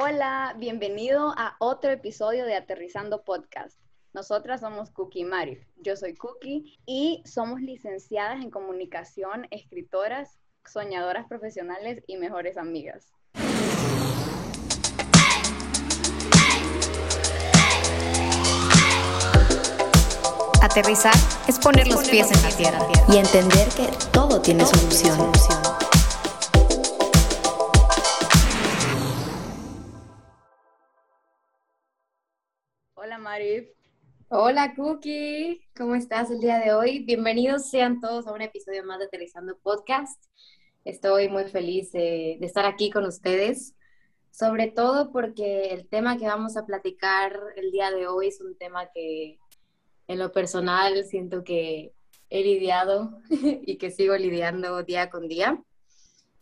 Hola, bienvenido a otro episodio de Aterrizando Podcast. Nosotras somos Cookie y Mari. Yo soy Cookie y somos licenciadas en comunicación, escritoras, soñadoras profesionales y mejores amigas. Aterrizar es poner los pies en la tierra y entender que todo tiene solución. Hola Mari. Hola Cookie, ¿cómo estás el día de hoy? Bienvenidos sean todos a un episodio más de Aterrizando Podcast. Estoy muy feliz de, de estar aquí con ustedes, sobre todo porque el tema que vamos a platicar el día de hoy es un tema que en lo personal siento que he lidiado y que sigo lidiando día con día.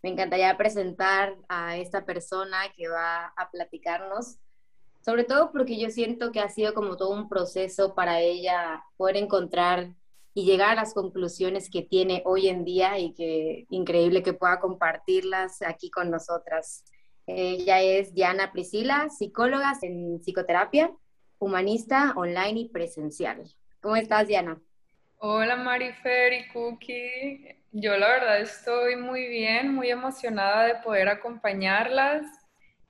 Me encantaría presentar a esta persona que va a platicarnos, sobre todo porque yo siento que ha sido como todo un proceso para ella poder encontrar y llegar a las conclusiones que tiene hoy en día y que increíble que pueda compartirlas aquí con nosotras. Ella es Diana Priscila, psicóloga en psicoterapia humanista online y presencial. ¿Cómo estás, Diana? Hola, Marifer y Cookie. Yo la verdad estoy muy bien, muy emocionada de poder acompañarlas,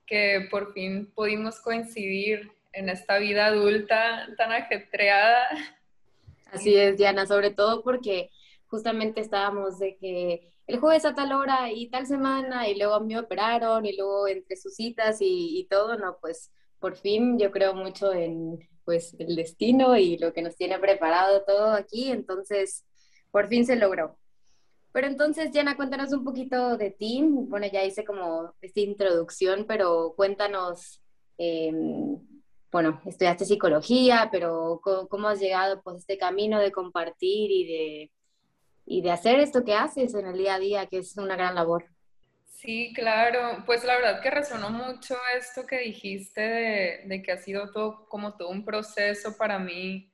que por fin pudimos coincidir en esta vida adulta tan ajetreada. Así es, Diana, sobre todo porque justamente estábamos de que el jueves a tal hora y tal semana y luego me operaron y luego entre sus citas y, y todo, no, pues por fin yo creo mucho en pues el destino y lo que nos tiene preparado todo aquí, entonces por fin se logró. Pero entonces, Diana, cuéntanos un poquito de ti. Bueno, ya hice como esta introducción, pero cuéntanos, eh, bueno, estudiaste psicología, pero ¿cómo, has llegado pues este camino de compartir y de, y de hacer esto que haces en el día a día, que es una gran labor? Sí, claro. Pues la verdad que resonó mucho esto que dijiste de, que ha sido todo como todo un proceso para mí,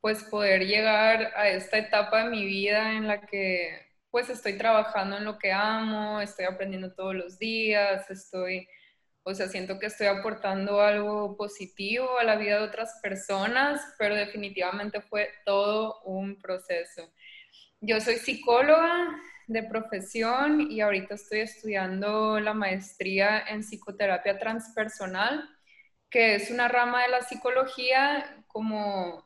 pues poder llegar a esta etapa de mi vida en la que pues estoy trabajando en lo que amo, estoy aprendiendo todos los días, estoy, o sea, siento que estoy aportando algo positivo a la vida de otras personas, pero definitivamente fue todo un proceso. Yo soy psicóloga, de profesión y ahorita estoy estudiando la maestría en psicoterapia transpersonal, que es una rama de la psicología como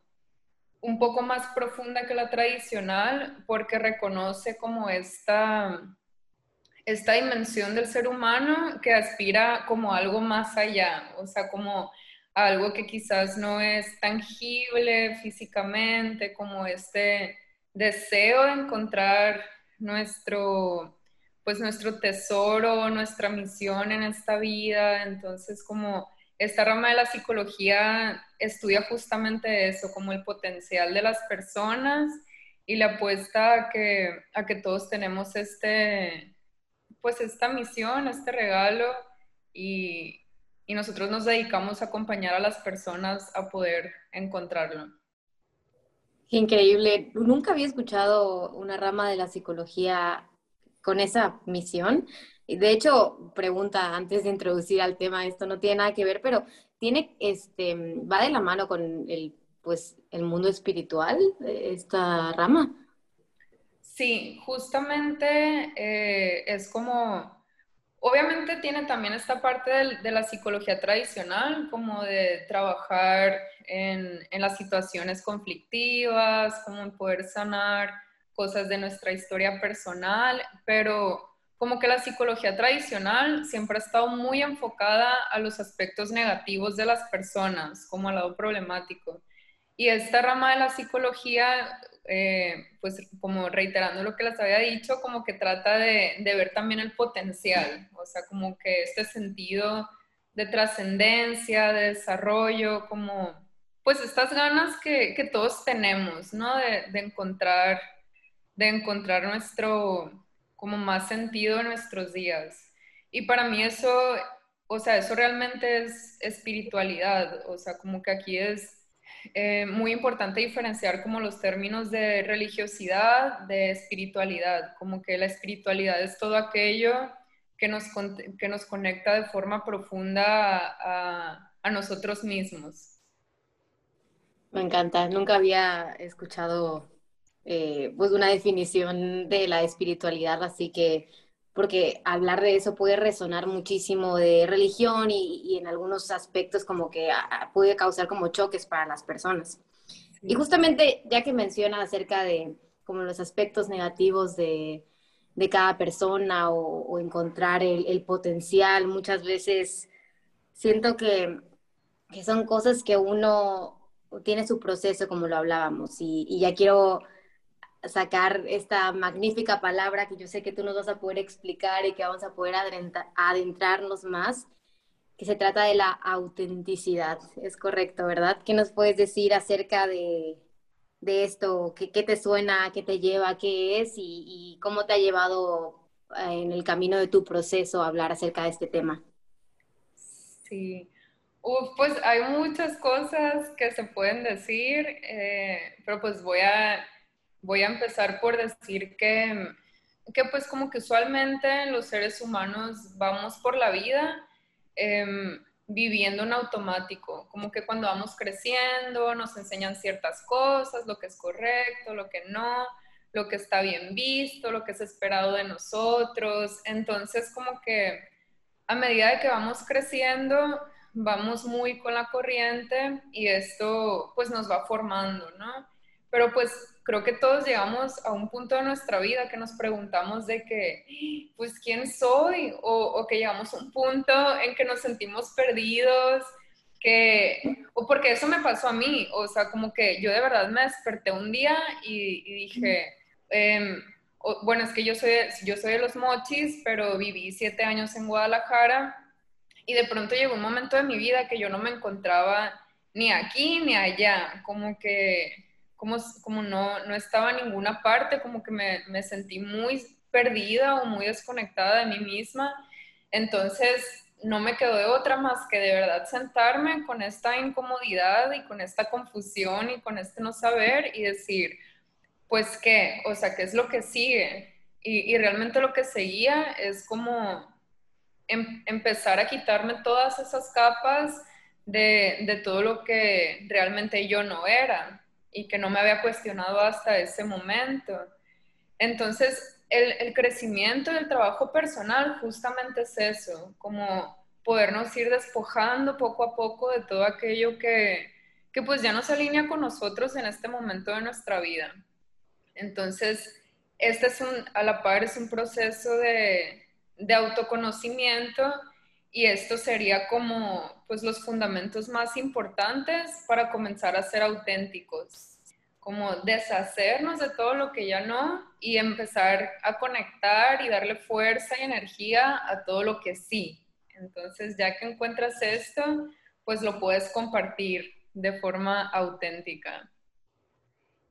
un poco más profunda que la tradicional porque reconoce como esta, esta dimensión del ser humano que aspira como algo más allá, o sea, como algo que quizás no es tangible físicamente, como este deseo de encontrar nuestro, pues nuestro tesoro, nuestra misión en esta vida. Entonces, como esta rama de la psicología estudia justamente eso, como el potencial de las personas y la apuesta a que, a que todos tenemos este, pues esta misión, este regalo y, y nosotros nos dedicamos a acompañar a las personas a poder encontrarlo. Increíble. Nunca había escuchado una rama de la psicología con esa misión. De hecho, pregunta antes de introducir al tema, esto no tiene nada que ver, pero tiene, este, va de la mano con el, pues, el mundo espiritual, esta rama. Sí, justamente eh, es como Obviamente tiene también esta parte de, la psicología tradicional, como de trabajar en, las situaciones conflictivas, como en poder sanar cosas de nuestra historia personal, pero como que la psicología tradicional siempre ha estado muy enfocada a los aspectos negativos de las personas, como al lado problemático. Y esta rama de la psicología eh, pues como reiterando lo que les había dicho, como que trata de, ver también el potencial, o sea, como que este sentido de trascendencia, de desarrollo, como pues estas ganas que, todos tenemos, ¿no? De, encontrar, de encontrar nuestro, como más sentido en nuestros días. Y para mí eso, o sea, eso realmente es espiritualidad, o sea, como que aquí es eh, muy importante diferenciar como los términos de religiosidad, de espiritualidad, como que la espiritualidad es todo aquello que nos, que nos conecta de forma profunda a, a nosotros mismos. Me encanta, nunca había escuchado eh, pues una definición de la espiritualidad, así que porque hablar de eso puede resonar muchísimo de religión y, y en algunos aspectos como que ah, ah, puede causar como choques para las personas. Y justamente ya que menciona acerca de como los aspectos negativos de, de cada persona o, o encontrar el, el, potencial, muchas veces siento que, que son cosas que uno tiene su proceso, como lo hablábamos, y, y, ya quiero sacar esta magnífica palabra que yo sé que tú nos vas a poder explicar y que vamos a poder adentrarnos más, que se trata de la autenticidad. Es correcto, ¿verdad? ¿Qué nos puedes decir acerca de, de esto? ¿Qué, ¿Qué, te suena? ¿Qué te lleva? ¿Qué es? Y, cómo te ha llevado eh, en el camino de tu proceso hablar acerca de este tema. Sí, pues hay muchas cosas que se pueden decir, eh, pero pues voy a, voy a empezar por decir que, que pues como que usualmente los seres humanos vamos por la vida eh, viviendo en automático, como que cuando vamos creciendo nos enseñan ciertas cosas, lo que es correcto, lo que no, lo que está bien visto, lo que es esperado de nosotros, entonces como que a medida de que vamos creciendo, vamos muy con la corriente y esto pues nos va formando, ¿no? Pero pues creo que todos llegamos a un punto de nuestra vida que nos preguntamos de que, pues, ¿quién soy? O, o que llegamos a un punto en que nos sentimos perdidos, que, o porque eso me pasó a mí, o sea, como que yo de verdad me desperté un día y, y dije, eh, o, bueno, es que yo soy, yo soy de los mochis, pero viví siete años en Guadalajara y de pronto llegó un momento de mi vida que yo no me encontraba ni aquí ni allá, como que como, como no, no estaba en ninguna parte, como que me, me sentí muy perdida o muy desconectada de mí misma. Entonces, no me quedó de otra más que de verdad sentarme con esta incomodidad y con esta confusión y con este no saber y decir, pues qué, o sea, qué es lo que sigue. Y, y realmente lo que seguía es como em, empezar a quitarme todas esas capas de, de, todo lo que realmente yo no era y que no me había cuestionado hasta ese momento. Entonces, el, crecimiento del trabajo personal justamente es eso, como podernos ir despojando poco a poco de todo aquello que, que pues ya no se alinea con nosotros en este momento de nuestra vida. Entonces, este es un, a la par es un proceso de, de autoconocimiento y esto sería como pues los fundamentos más importantes para comenzar a ser auténticos, como deshacernos de todo lo que ya no y empezar a conectar y darle fuerza y energía a todo lo que sí. Entonces, ya que encuentras esto, pues lo puedes compartir de forma auténtica.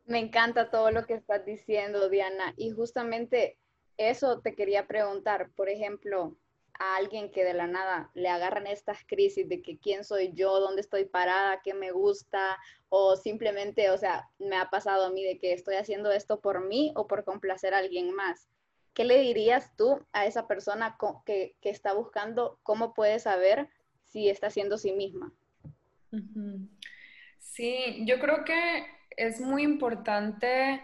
Me encanta todo lo que estás diciendo, Diana, y justamente eso te quería preguntar, por ejemplo, a alguien que de la nada le agarran estas crisis de que quién soy yo, dónde estoy parada, qué me gusta, o simplemente, o sea, me ha pasado a mí de que estoy haciendo esto por mí o por complacer a alguien más. ¿Qué le dirías tú a esa persona que, que está buscando cómo puede saber si está siendo sí misma? Sí, yo creo que es muy importante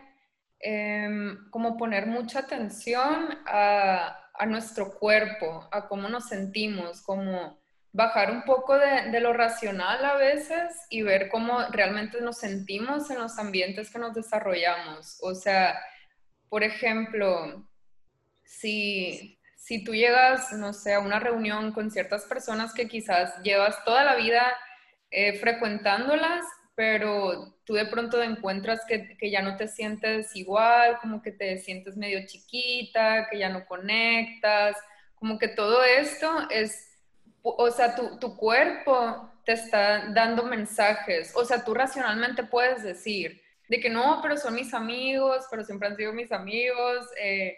eh, como poner mucha atención a, a, nuestro cuerpo, a cómo nos sentimos, como bajar un poco de, lo racional a veces y ver cómo realmente nos sentimos en los ambientes que nos desarrollamos. O sea, por ejemplo, si, si tú llegas, no sé, a una reunión con ciertas personas que quizás llevas toda la vida eh, frecuentándolas pero tú de pronto encuentras que, que, ya no te sientes igual, como que te sientes medio chiquita, que ya no conectas, como que todo esto es, o sea, tu, tu cuerpo te está dando mensajes, o sea, tú racionalmente puedes decir de que no, pero son mis amigos, pero siempre han sido mis amigos, eh,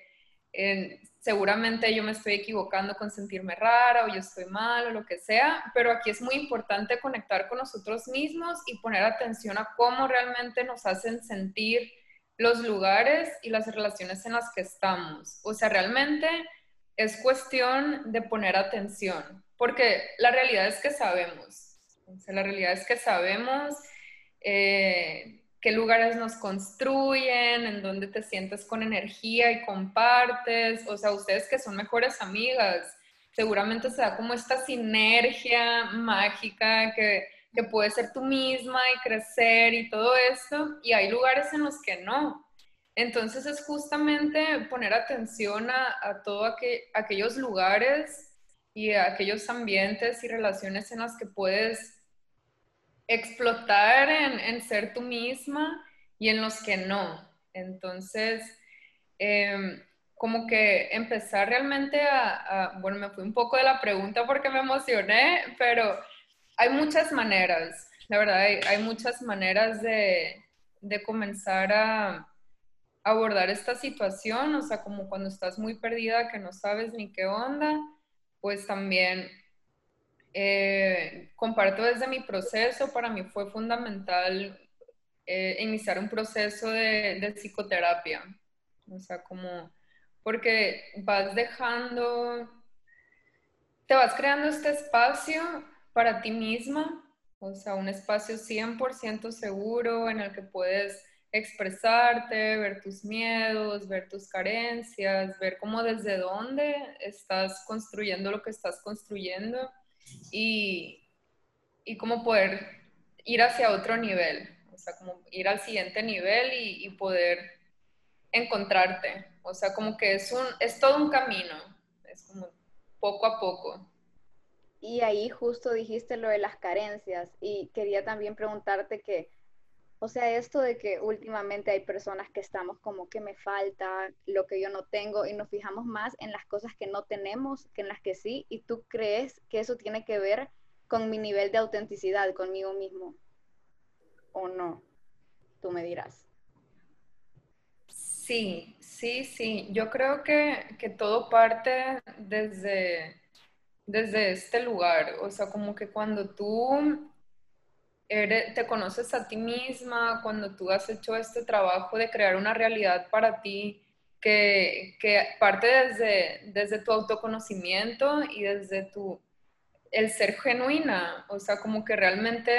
seguramente yo me estoy equivocando con sentirme rara o yo estoy mal o lo que sea, pero aquí es muy importante conectar con nosotros mismos y poner atención a cómo realmente nos hacen sentir los lugares y las relaciones en las que estamos. O sea, realmente es cuestión de poner atención, porque la realidad es que sabemos, la realidad es que sabemos eh, qué lugares nos construyen, en dónde te sientes con energía y compartes, o sea, ustedes que son mejores amigas, seguramente se da como esta sinergia mágica que, que puede ser tú misma y crecer y todo esto, y hay lugares en los que no, entonces es justamente poner atención a, a todos aquellos lugares y a aquellos ambientes y relaciones en las que puedes explotar en, ser tú misma y en los que no. Entonces, em, como que empezar realmente a, bueno, me fui un poco de la pregunta porque me emocioné, pero hay muchas maneras, la verdad, hay, muchas maneras de comenzar a abordar esta situación, o sea, como cuando estás muy perdida, que no sabes ni qué onda, pues también eh, comparto desde mi proceso, para mí fue fundamental eh, iniciar un proceso de, de, psicoterapia, o sea, como, porque vas dejando, te vas creando este espacio para ti misma, o sea, un espacio 100% seguro en el que puedes expresarte, ver tus miedos, ver tus carencias, ver cómo desde dónde estás construyendo lo que estás construyendo y, y cómo poder ir hacia otro nivel, o sea, como ir al siguiente nivel y, y poder encontrarte, o sea, como que es, un, es todo un camino, es como poco a poco. Y ahí justo dijiste lo de las carencias y quería también preguntarte que o sea, esto de que últimamente hay personas que estamos como que me falta lo que yo no tengo y nos fijamos más en las cosas que no tenemos que en las que sí, y tú crees que eso tiene que ver con mi nivel de autenticidad conmigo mismo. O no, tú me dirás. Sí, sí, sí, yo creo que, que todo parte desde, desde este lugar, o sea, como que cuando tú te conoces a ti misma, cuando tú has hecho este trabajo de crear una realidad para ti, que, que parte desde, desde tu autoconocimiento y desde tu, el ser genuina, o sea, como que realmente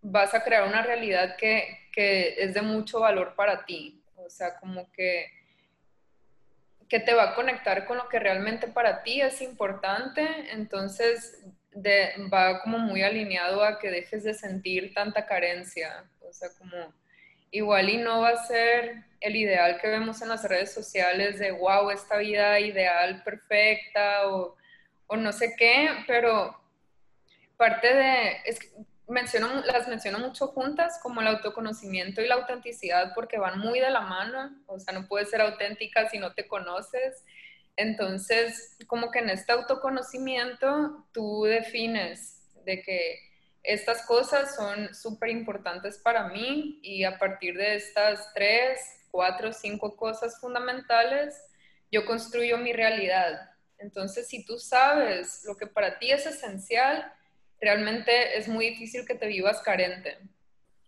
vas a crear una realidad que, que es de mucho valor para ti, o sea, como que que te va a conectar con lo que realmente para ti es importante, entonces va como muy alineado a que dejes de sentir tanta carencia. O sea, como igual y no va a ser el ideal que vemos en las redes sociales de, wow, esta vida ideal, perfecta o, no sé qué, pero parte de, es, las menciono mucho juntas, como el autoconocimiento y la autenticidad, porque van muy de la mano, o sea, no puedes ser auténtica si no te conoces. Entonces, como que en este autoconocimiento tú defines de que estas cosas son súper importantes para mí y a partir de estas tres, cuatro, cinco cosas fundamentales, yo construyo mi realidad. Entonces, si tú sabes lo que para ti es esencial, realmente es muy difícil que te vivas carente.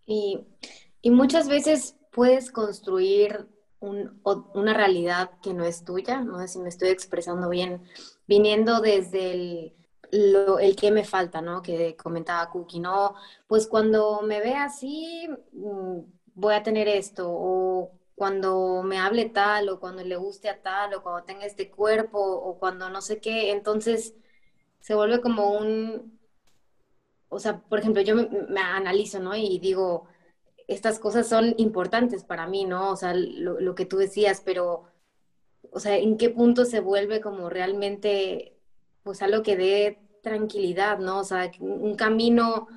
Y, y muchas veces puedes construir una realidad que no es tuya, no sé si me estoy expresando bien, viniendo desde el, que me falta, ¿no? Que comentaba Cookie, ¿no? Pues cuando me ve así, mm, voy a tener esto, o cuando me hable tal, o cuando le guste a tal, o cuando tenga este cuerpo, o cuando no sé qué, entonces se vuelve como un, o sea, por ejemplo, yo me, me analizo, ¿no? Y digo, estas cosas son importantes para mí, ¿no? O sea, lo, que tú decías, pero, o sea, ¿en qué punto se vuelve como realmente, pues algo que dé tranquilidad, ¿no? O sea, un camino,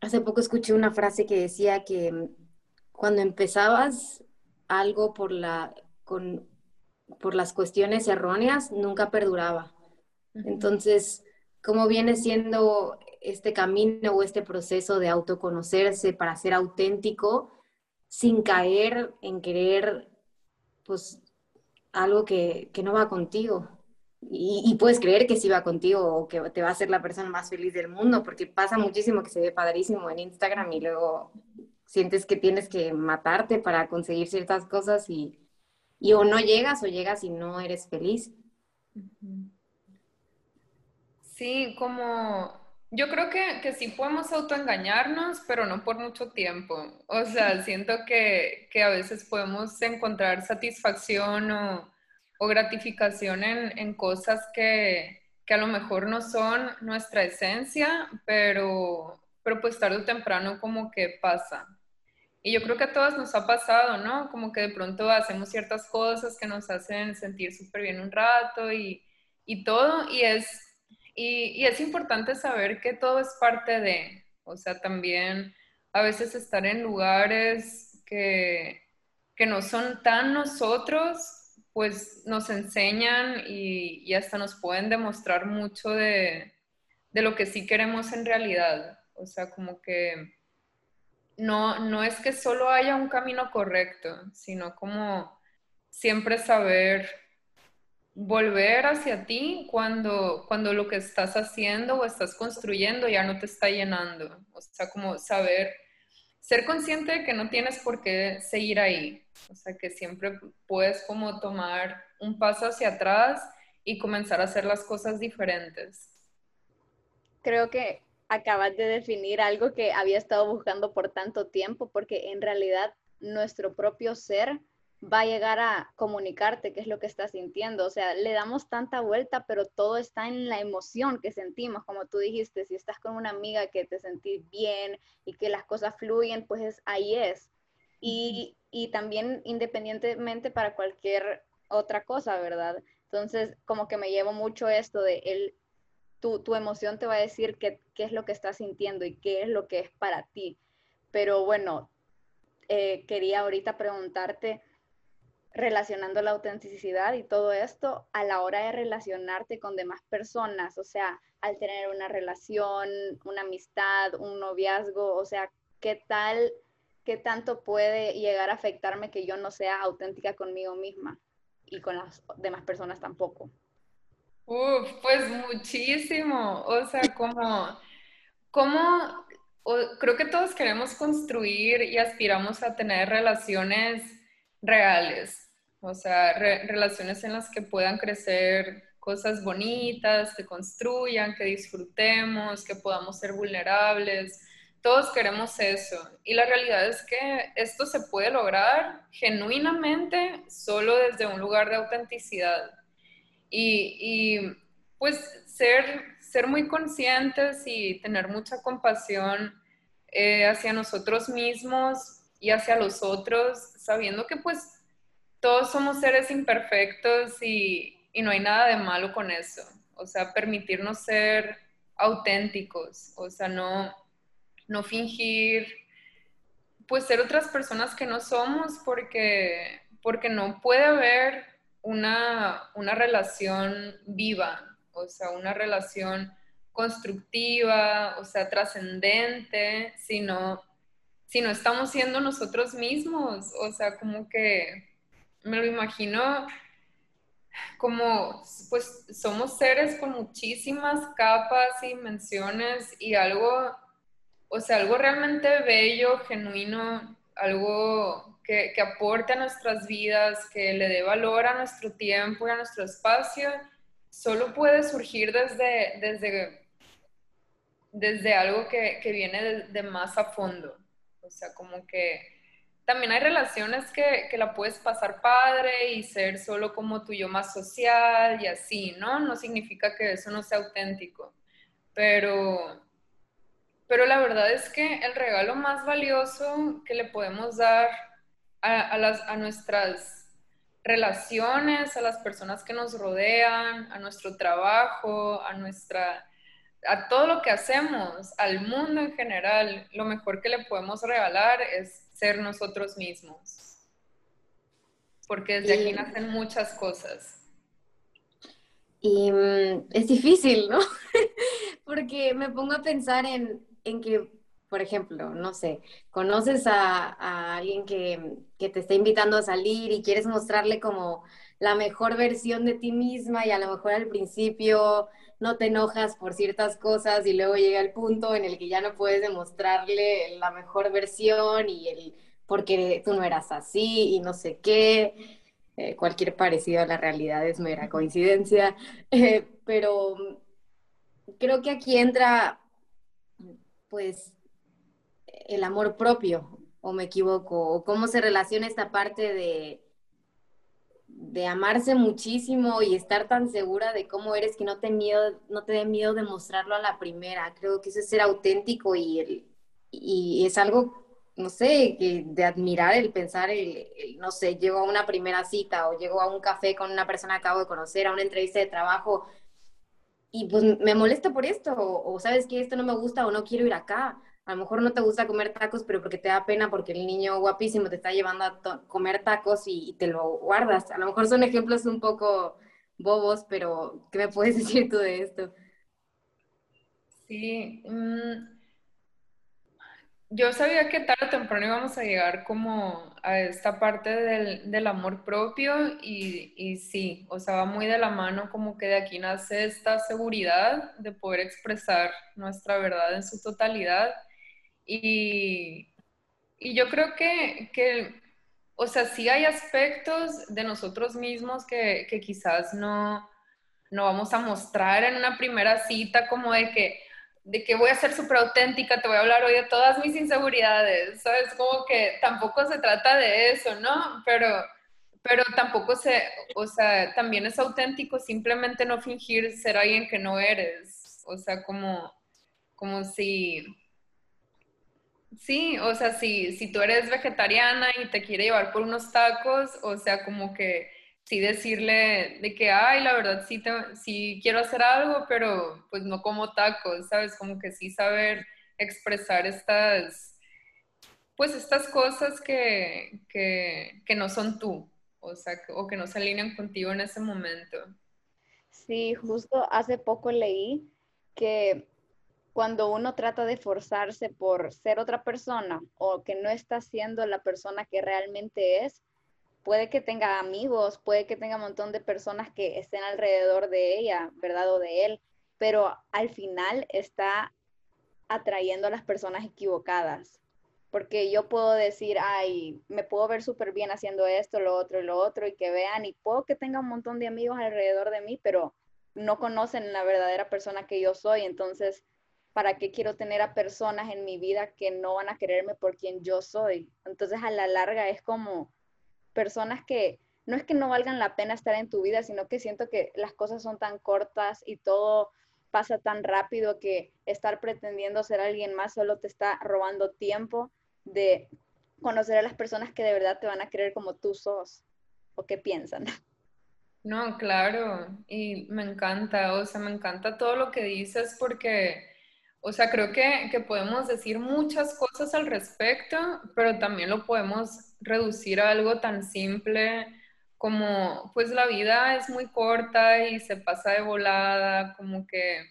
hace poco escuché una frase que decía que cuando empezabas algo por la, con, por las cuestiones erróneas, nunca perduraba. Entonces, ¿cómo viene siendo este camino o este proceso de autoconocerse para ser auténtico sin caer en querer, pues, algo que, no va contigo. Y, puedes creer que sí va contigo o que te va a hacer la persona más feliz del mundo, porque pasa muchísimo que se ve padrísimo en Instagram y luego sientes que tienes que matarte para conseguir ciertas cosas y, y o no llegas o llegas y no eres feliz. Sí, como yo creo que, que sí podemos autoengañarnos, pero no por mucho tiempo. O sea, siento que, que a veces podemos encontrar satisfacción o, o gratificación en, en cosas que, que, a lo mejor no son nuestra esencia, pero, pero pues tarde o temprano como que pasa. Y yo creo que a todos nos ha pasado, ¿no? Como que de pronto hacemos ciertas cosas que nos hacen sentir súper bien un rato y, y todo, y es y, es importante saber que todo es parte de, o sea, también a veces estar en lugares que, que no son tan nosotros, pues nos enseñan y, y hasta nos pueden demostrar mucho de, de, lo que sí queremos en realidad. O sea, como que no, no es que solo haya un camino correcto, sino como siempre saber volver hacia ti cuando, cuando lo que estás haciendo o estás construyendo ya no te está llenando. O sea, como saber, ser consciente de que no tienes por qué seguir ahí. O sea, que siempre puedes como tomar un paso hacia atrás y comenzar a hacer las cosas diferentes. Creo que acabas de definir algo que había estado buscando por tanto tiempo, porque en realidad nuestro propio ser va a llegar a comunicarte qué es lo que estás sintiendo. O sea, le damos tanta vuelta, pero todo está en la emoción que sentimos, como tú dijiste, si estás con una amiga que te sentís bien y que las cosas fluyen, pues ahí es. Y, y también independientemente para cualquier otra cosa, ¿verdad? Entonces, como que me llevo mucho esto de el, tu, tu emoción te va a decir qué, qué es lo que estás sintiendo y qué es lo que es para ti. Pero bueno, eh, quería ahorita preguntarte, relacionando la autenticidad y todo esto a la hora de relacionarte con demás personas, o sea, al tener una relación, una amistad, un noviazgo, o sea, ¿qué tal, qué tanto puede llegar a afectarme que yo no sea auténtica conmigo misma y con las demás personas tampoco? Uf, pues muchísimo, o sea, como, creo que todos queremos construir y aspiramos a tener relaciones reales, o sea, relaciones en las que puedan crecer cosas bonitas, que construyan, que disfrutemos, que podamos ser vulnerables. Todos queremos eso. Y la realidad es que esto se puede lograr genuinamente solo desde un lugar de autenticidad. Y, pues ser, ser muy conscientes y tener mucha compasión eh, hacia nosotros mismos y hacia los otros, sabiendo que pues todos somos seres imperfectos y, y, no hay nada de malo con eso. O sea, permitirnos ser auténticos, o sea, no, no fingir, pues ser otras personas que no somos porque, porque no puede haber una, una relación viva, o sea, una relación constructiva, o sea, trascendente, sino si no estamos siendo nosotros mismos, o sea, como que me lo imagino como, pues somos seres con muchísimas capas y dimensiones y algo, o sea, algo realmente bello, genuino, algo que, que aporte a nuestras vidas, que le dé valor a nuestro tiempo y a nuestro espacio, solo puede surgir desde, desde, desde algo que, que viene de, de más a fondo. O sea, como que también hay relaciones que, que, la puedes pasar padre y ser solo como tu yo más social y así, ¿no? No significa que eso no sea auténtico, pero, pero la verdad es que el regalo más valioso que le podemos dar a, las, a nuestras relaciones, a las personas que nos rodean, a nuestro trabajo, a nuestra a todo lo que hacemos, al mundo en general, lo mejor que le podemos regalar es ser nosotros mismos. Porque desde aquí nacen muchas cosas. Y mm, es difícil, ¿no? Porque me pongo a pensar en, en, que, por ejemplo, no sé, conoces a, a alguien que, que, te está invitando a salir y quieres mostrarle como la mejor versión de ti misma y a lo mejor al principio no te enojas por ciertas cosas y luego llega el punto en el que ya no puedes demostrarle la mejor versión y el porque tú no eras así y no sé qué. Eh, cualquier parecido a la realidad es mera coincidencia, eh, pero creo que aquí entra, pues, el amor propio, o me equivoco, o cómo se relaciona esta parte de, de amarse muchísimo y estar tan segura de cómo eres que no te, miedo, no te dé miedo de mostrarlo a la primera. Creo que eso es ser auténtico y, y es algo no sé, que de admirar el pensar, el, no sé, llego a una primera cita o llego a un café con una persona que acabo de conocer, a una entrevista de trabajo y pues me molesta por esto, o, sabes que esto no me gusta o no quiero ir acá. A lo mejor no te gusta comer tacos, pero porque te da pena, porque el niño guapísimo te está llevando a comer tacos y, te lo guardas. A lo mejor son ejemplos un poco bobos, pero ¿qué me puedes decir tú de esto? Sí, mm, yo sabía que tarde o temprano íbamos a llegar como a esta parte del, amor propio y, y, sí, o sea, va muy de la mano como que de aquí nace esta seguridad de poder expresar nuestra verdad en su totalidad y, y yo creo que, que, o sea, sí hay aspectos de nosotros mismos que, que quizás no, no vamos a mostrar en una primera cita como de que de que voy a ser súper auténtica, te voy a hablar hoy de todas mis inseguridades, ¿sabes? Como que tampoco se trata de eso, ¿no? Pero, pero tampoco se, o sea, también es auténtico simplemente no fingir ser alguien que no eres, o sea, como, como si, sí, o sea, si, si tú eres vegetariana y te quiere llevar por unos tacos, o sea, como que sí decirle de que, ay, la verdad sí, sí quiero hacer algo, pero pues no como tacos, ¿sabes? Como que sí saber expresar estas, pues estas cosas que, que, no son tú, o sea, o que no se alinean contigo en ese momento. Sí, justo hace poco leí que cuando uno trata de forzarse por ser otra persona o que no está siendo la persona que realmente es, puede que tenga amigos, puede que tenga un montón de personas que estén alrededor de ella, ¿verdad? O de él, pero al final está atrayendo a las personas equivocadas. Porque yo puedo decir, ay, me puedo ver súper bien haciendo esto, lo otro y lo otro, y que vean, y puedo que tenga un montón de amigos alrededor de mí, pero no conocen la verdadera persona que yo soy. Entonces, ¿para qué quiero tener a personas en mi vida que no van a quererme por quien yo soy? Entonces, a la larga es como, personas que no es que no valgan la pena estar en tu vida, sino que siento que las cosas son tan cortas y todo pasa tan rápido que estar pretendiendo ser alguien más solo te está robando tiempo de conocer a las personas que de verdad te van a querer como tú sos o qué piensan. No, claro, y me encanta, o sea, me encanta todo lo que dices porque, o sea, creo que, que podemos decir muchas cosas al respecto, pero también lo podemos reducir a algo tan simple como, pues la vida es muy corta y se pasa de volada, como que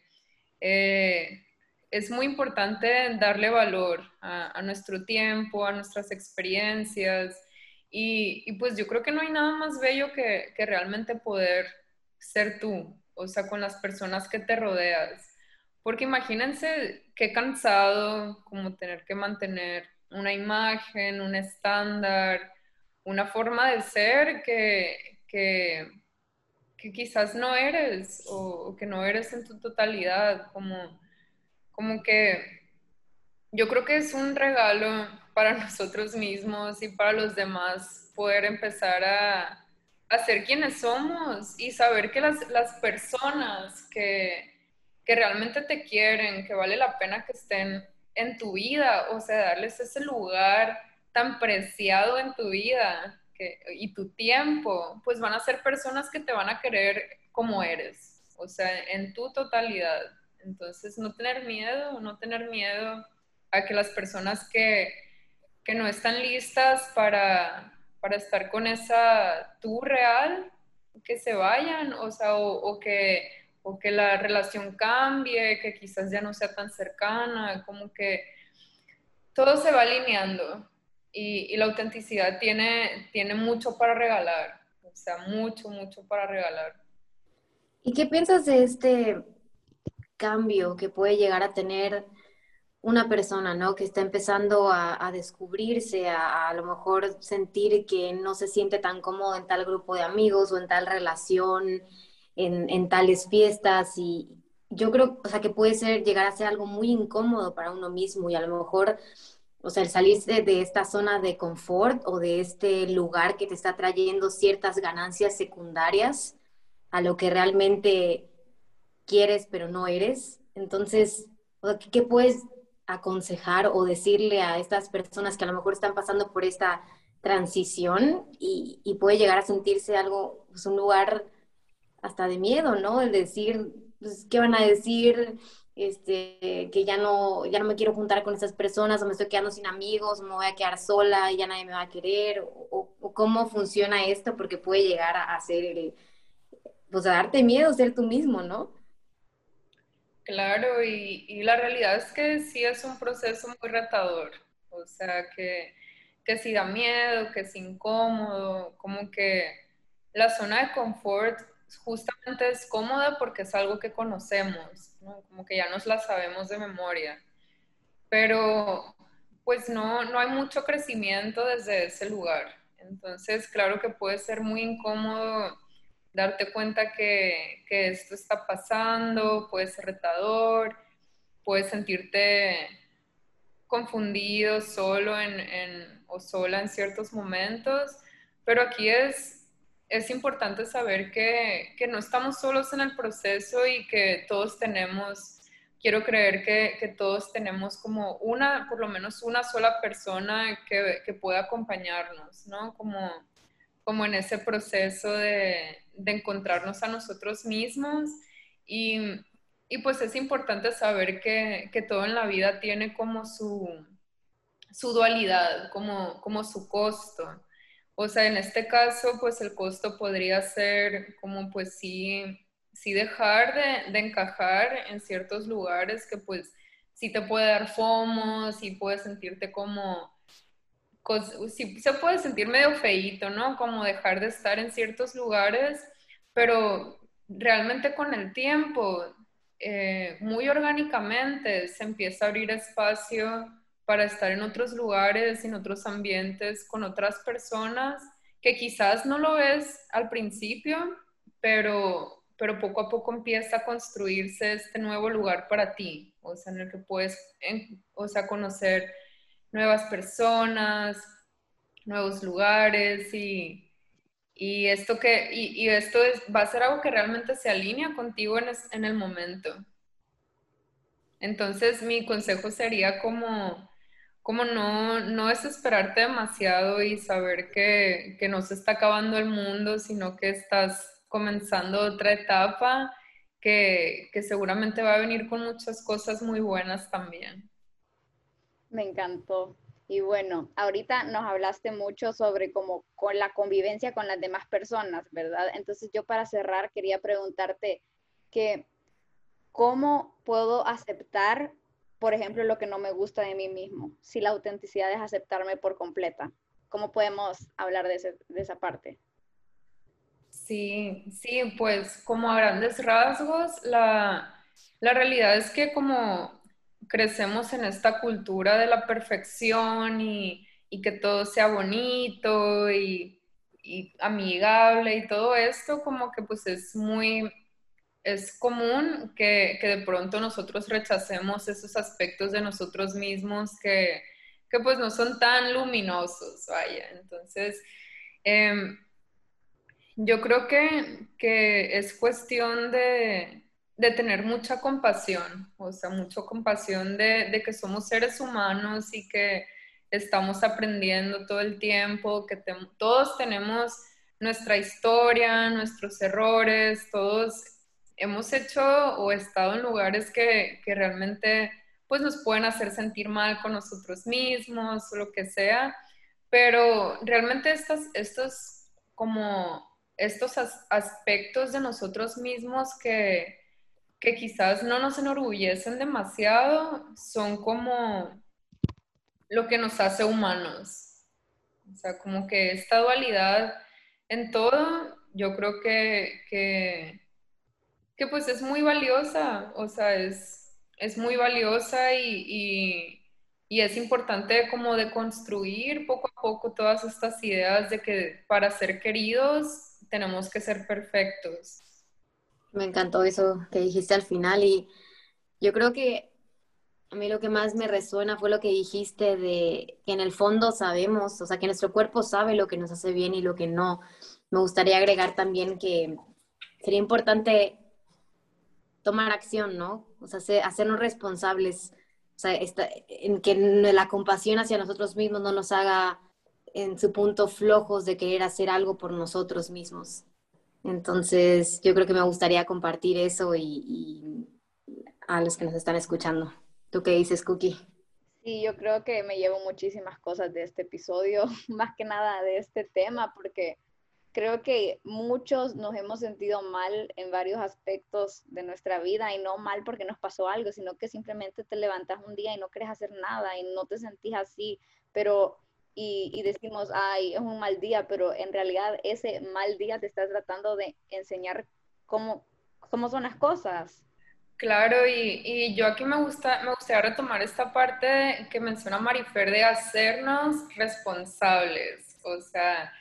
eh, es muy importante darle valor a, nuestro tiempo, a nuestras experiencias y, pues yo creo que no hay nada más bello que, que realmente poder ser tú, o sea, con las personas que te rodeas. Porque imagínense qué cansado como tener que mantener una imagen, un estándar, una forma de ser que, que, quizás no eres o, que no eres en tu totalidad, como, como que yo creo que es un regalo para nosotros mismos y para los demás poder empezar a, a ser quienes somos y saber que las, las personas que, que realmente te quieren, que vale la pena que estén en tu vida, o sea, darles ese lugar tan preciado en tu vida y tu tiempo, pues van a ser personas que te van a querer como eres, o sea, en tu totalidad. Entonces, no tener miedo, no tener miedo a que las personas que, que no están listas para, para estar con esa tú real, que se vayan, o sea, o que o que la relación cambie, que quizás ya no sea tan cercana, como que todo se va alineando y, la autenticidad tiene, tiene mucho para regalar, o sea, mucho, mucho para regalar. ¿Y qué piensas de este cambio que puede llegar a tener una persona, ¿no? Que está empezando a, descubrirse, a, a, lo mejor sentir que no se siente tan cómodo en tal grupo de amigos o en tal relación, en, tales fiestas y yo creo, o sea, que puede ser, llegar a ser algo muy incómodo para uno mismo y a lo mejor, o sea, el salirse de esta zona de confort o de este lugar que te está trayendo ciertas ganancias secundarias a lo que realmente quieres pero no eres. Entonces, ¿qué puedes aconsejar o decirle a estas personas que a lo mejor están pasando por esta transición y, puede llegar a sentirse algo, pues un lugar hasta de miedo, ¿no? El decir, pues, ¿qué van a decir? Este, que ya no, ya no me quiero juntar con esas personas, o me estoy quedando sin amigos, o me voy a quedar sola y ya nadie me va a querer, o, cómo funciona esto, porque puede llegar a, ser pues a darte miedo ser tú mismo, ¿no? Claro, y, la realidad es que sí es un proceso muy retador, o sea, que, que sí da miedo, que es incómodo, como que la zona de confort justamente es cómoda porque es algo que conocemos, como que ya nos la sabemos de memoria, pero pues no, no hay mucho crecimiento desde ese lugar, entonces claro que puede ser muy incómodo darte cuenta que, esto está pasando, puede ser retador, puedes sentirte confundido, solo en, o sola en ciertos momentos, pero aquí es, es importante saber que, no estamos solos en el proceso y que todos tenemos, quiero creer que, todos tenemos como una, por lo menos una sola persona que, que pueda acompañarnos, ¿no? Como como en ese proceso de, encontrarnos a nosotros mismos y, pues es importante saber que, todo en la vida tiene como su, su dualidad, como, como su costo. O sea, en este caso, pues el costo podría ser como pues sí, sí dejar de, encajar en ciertos lugares que pues sí te puede dar FOMO, sí puedes sentirte como sí, se puede sentir medio feíto, ¿no? Como dejar de estar en ciertos lugares, pero realmente con el tiempo, eh, muy orgánicamente, se empieza a abrir espacio para estar en otros lugares, en otros ambientes, con otras personas, que quizás no lo ves al principio, pero, pero poco a poco empieza a construirse este nuevo lugar para ti, o sea, en el que puedes, o sea, conocer nuevas personas, nuevos lugares y, esto que y, esto es, va a ser algo que realmente se alinea contigo en, en, el momento. Entonces mi consejo sería como, como no, no desesperarte demasiado y saber que, que no se está acabando el mundo, sino que estás comenzando otra etapa que, que seguramente va a venir con muchas cosas muy buenas también. Me encantó. Y bueno, ahorita nos hablaste mucho sobre cómo con la convivencia con las demás personas, ¿verdad? Entonces yo para cerrar quería preguntarte que cómo puedo aceptar, por ejemplo, lo que no me gusta de mí mismo, si la autenticidad es aceptarme por completa. ¿Cómo podemos hablar de, esa parte? Sí, sí, pues como a grandes rasgos, la, la realidad es que como crecemos en esta cultura de la perfección y, que todo sea bonito y, amigable y todo esto, como que pues es muy, es común que, de pronto nosotros rechacemos esos aspectos de nosotros mismos que, pues no son tan luminosos, vaya. Entonces, em, yo creo que, que es cuestión de, de tener mucha compasión, o sea, mucha compasión de, que somos seres humanos y que estamos aprendiendo todo el tiempo, que todos tenemos nuestra historia, nuestros errores, todos hemos hecho o estado en lugares que, realmente pues nos pueden hacer sentir mal con nosotros mismos lo que sea, pero realmente estos, estos como estos aspectos de nosotros mismos que, que quizás no nos enorgullecen demasiado, son como lo que nos hace humanos. O sea, como que esta dualidad en todo, yo creo que, que, pues es muy valiosa. O sea, es, es muy valiosa y, y, es importante como de construir poco a poco todas estas ideas de que para ser queridos tenemos que ser perfectos. Me encantó eso que dijiste al final y yo creo que a mí lo que más me resuena fue lo que dijiste de que en el fondo sabemos, o sea, que nuestro cuerpo sabe lo que nos hace bien y lo que no. Me gustaría agregar también que sería importante tomar acción, ¿no? O sea, hacernos responsables, o sea, en que la compasión hacia nosotros mismos no nos haga en su punto flojos de querer hacer algo por nosotros mismos. Entonces, yo creo que me gustaría compartir eso y, a los que nos están escuchando. ¿Tú qué dices, Cookie? Sí, yo creo que me llevo muchísimas cosas de este episodio, más que nada de este tema, porque creo que muchos nos hemos sentido mal en varios aspectos de nuestra vida y no mal porque nos pasó algo, sino que simplemente te levantas un día y no quieres hacer nada y no te sentís así, pero y, decimos, ay, es un mal día, pero en realidad ese mal día te está tratando de enseñar cómo, cómo son las cosas. Claro, y, y, yo aquí me, gusta, me gustaría retomar esta parte que menciona Marifer de hacernos responsables. O sea,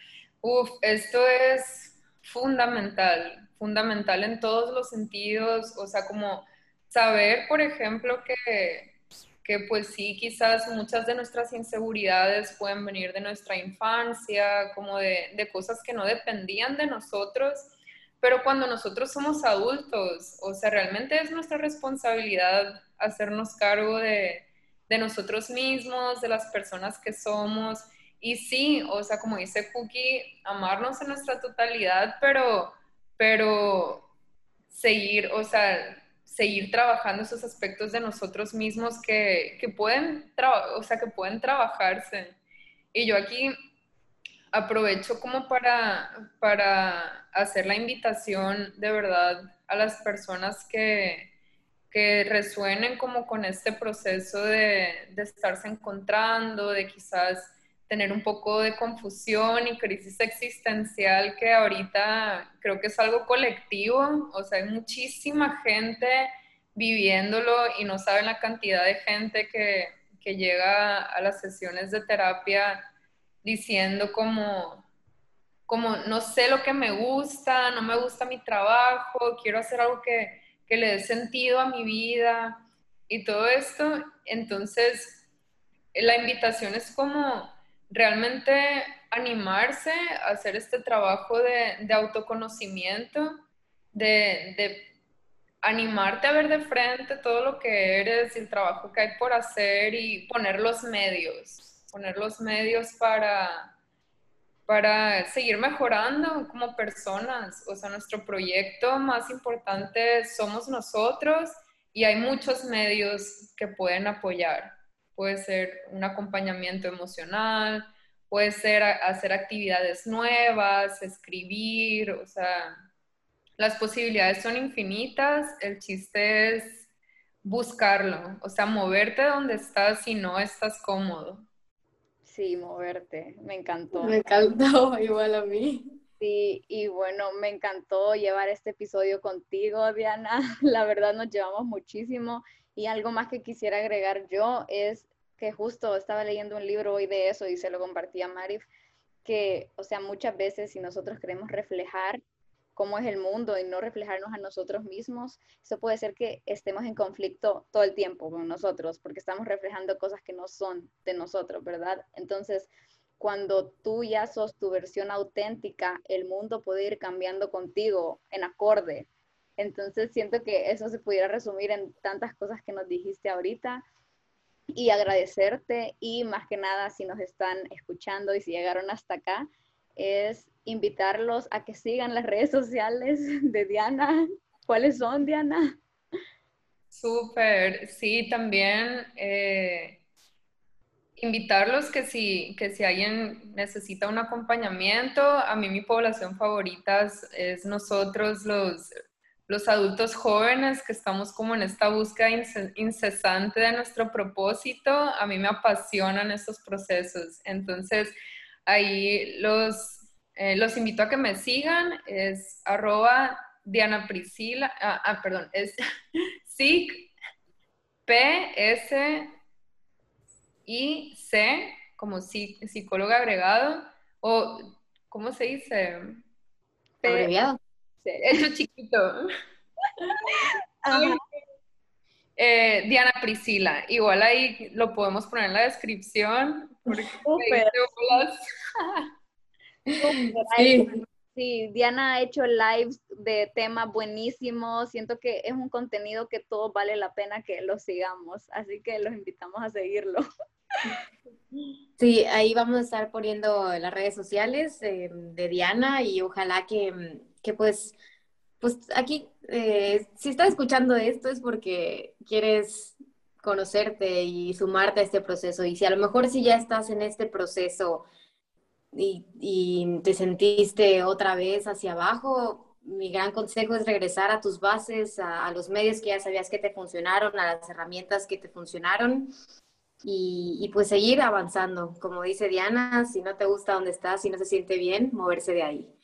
Uf, esto es fundamental, fundamental en todos los sentidos, o sea, como saber, por ejemplo, que, que pues sí, quizás muchas de nuestras inseguridades pueden venir de nuestra infancia, como de, de cosas que no dependían de nosotros, pero cuando nosotros somos adultos, o sea, realmente es nuestra responsabilidad hacernos cargo de, de nosotros mismos, de las personas que somos y sí, o sea, como dice Cookie, amarnos en nuestra totalidad, pero, pero seguir, o sea, seguir trabajando esos aspectos de nosotros mismos que, que pueden, o sea, que pueden trabajarse. Y yo aquí aprovecho como para, para hacer la invitación de verdad a las personas que, que resuenen como con este proceso de, de estarse encontrando, de quizás tener un poco de confusión y crisis existencial que ahorita creo que es algo colectivo, o sea, hay muchísima gente viviéndolo y no saben la cantidad de gente que, que llega a las sesiones de terapia diciendo como, como no sé lo que me gusta, no me gusta mi trabajo, quiero hacer algo que, que le dé sentido a mi vida y todo esto. Entonces, la invitación es como realmente animarse a hacer este trabajo de, autoconocimiento, de, animarte a ver de frente todo lo que eres y el trabajo que hay por hacer y poner los medios, poner los medios para, para seguir mejorando como personas. O sea, nuestro proyecto más importante somos nosotros y hay muchos medios que pueden apoyar puede ser un acompañamiento emocional, puede ser hacer actividades nuevas, escribir, o sea, las posibilidades son infinitas, el chiste es buscarlo, o sea, moverte donde estás si no estás cómodo. Sí, moverte, me encantó. Me encantó, igual a mí. Sí, y bueno, me encantó llevar este episodio contigo, Diana. La verdad nos llevamos muchísimo y algo más que quisiera agregar yo es que justo estaba leyendo un libro hoy de eso y se lo compartí a Marif, que, o sea, muchas veces si nosotros queremos reflejar cómo es el mundo y no reflejarnos a nosotros mismos, eso puede ser que estemos en conflicto todo el tiempo con nosotros, porque estamos reflejando cosas que no son de nosotros, ¿verdad? Entonces, cuando tú ya sos tu versión auténtica, el mundo puede ir cambiando contigo en acorde. Entonces siento que eso se pudiera resumir en tantas cosas que nos dijiste ahorita y agradecerte y más que nada si nos están escuchando y si llegaron hasta acá, es invitarlos a que sigan las redes sociales de Diana. ¿Cuáles son, Diana? Súper, sí, también eh, invitarlos que si, que si alguien necesita un acompañamiento, a mí mi población favorita es nosotros los los adultos jóvenes que estamos como en esta búsqueda incesante de nuestro propósito, a mí me apasionan estos procesos. Entonces, ahí los, eh, los invito a que me sigan, es arroba Diana Priscila, ah, ah perdón, es SIC, P, S, I, C, como psicóloga agregado, o ¿cómo se dice? Abreviado. Hecho chiquito. Eh, Diana Priscila, igual ahí lo podemos poner en la descripción. Porque sí. sí, Diana ha hecho lives de temas buenísimos. Siento que es un contenido que todo vale la pena que lo sigamos, así que los invitamos a seguirlo. Sí, ahí vamos a estar poniendo las redes sociales eh, de Diana y ojalá que, que pues pues aquí, eh, si estás escuchando esto es porque quieres conocerte y sumarte a este proceso. Y si a lo mejor si ya estás en este proceso y, te sentiste otra vez hacia abajo, mi gran consejo es regresar a tus bases, a, los medios que ya sabías que te funcionaron, a las herramientas que te funcionaron y, pues seguir avanzando. Como dice Diana, si no te gusta donde estás, si no se siente bien, moverse de ahí.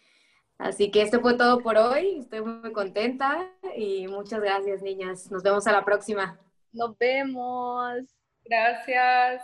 Así que esto fue todo por hoy. Estoy muy contenta y muchas gracias, niñas. Nos vemos a la próxima. Nos vemos. Gracias.